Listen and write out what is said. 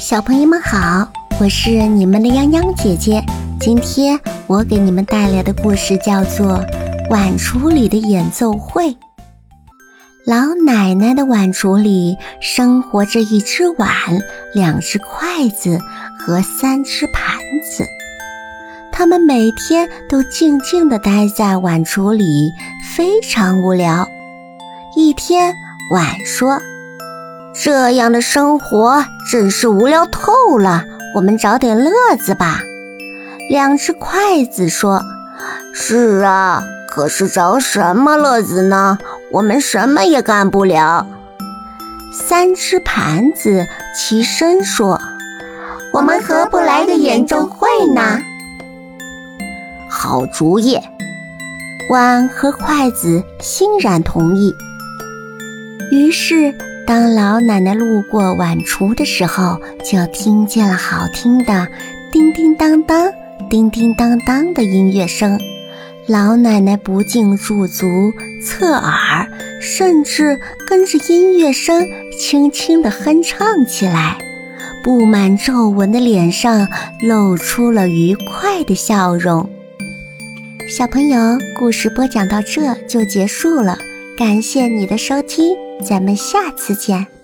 小朋友们好，我是你们的泱泱姐姐。今天我给你们带来的故事叫做《碗橱里的演奏会》。老奶奶的碗橱里生活着一只碗、两只筷子和三只盘子。他们每天都静静地待在碗橱里，非常无聊。一天，碗说。这样的生活真是无聊透了，我们找点乐子吧。两只筷子说：“是啊，可是找什么乐子呢？我们什么也干不了。”三只盘子齐声说：“我们何不来个演奏会呢？”好主意！碗和筷子欣然同意。于是。当老奶奶路过碗橱的时候，就听见了好听的叮叮当当、叮叮当当的音乐声。老奶奶不禁驻足侧耳，甚至跟着音乐声轻轻地哼唱起来。布满皱纹的脸上露出了愉快的笑容。小朋友，故事播讲到这就结束了，感谢你的收听。咱们下次见。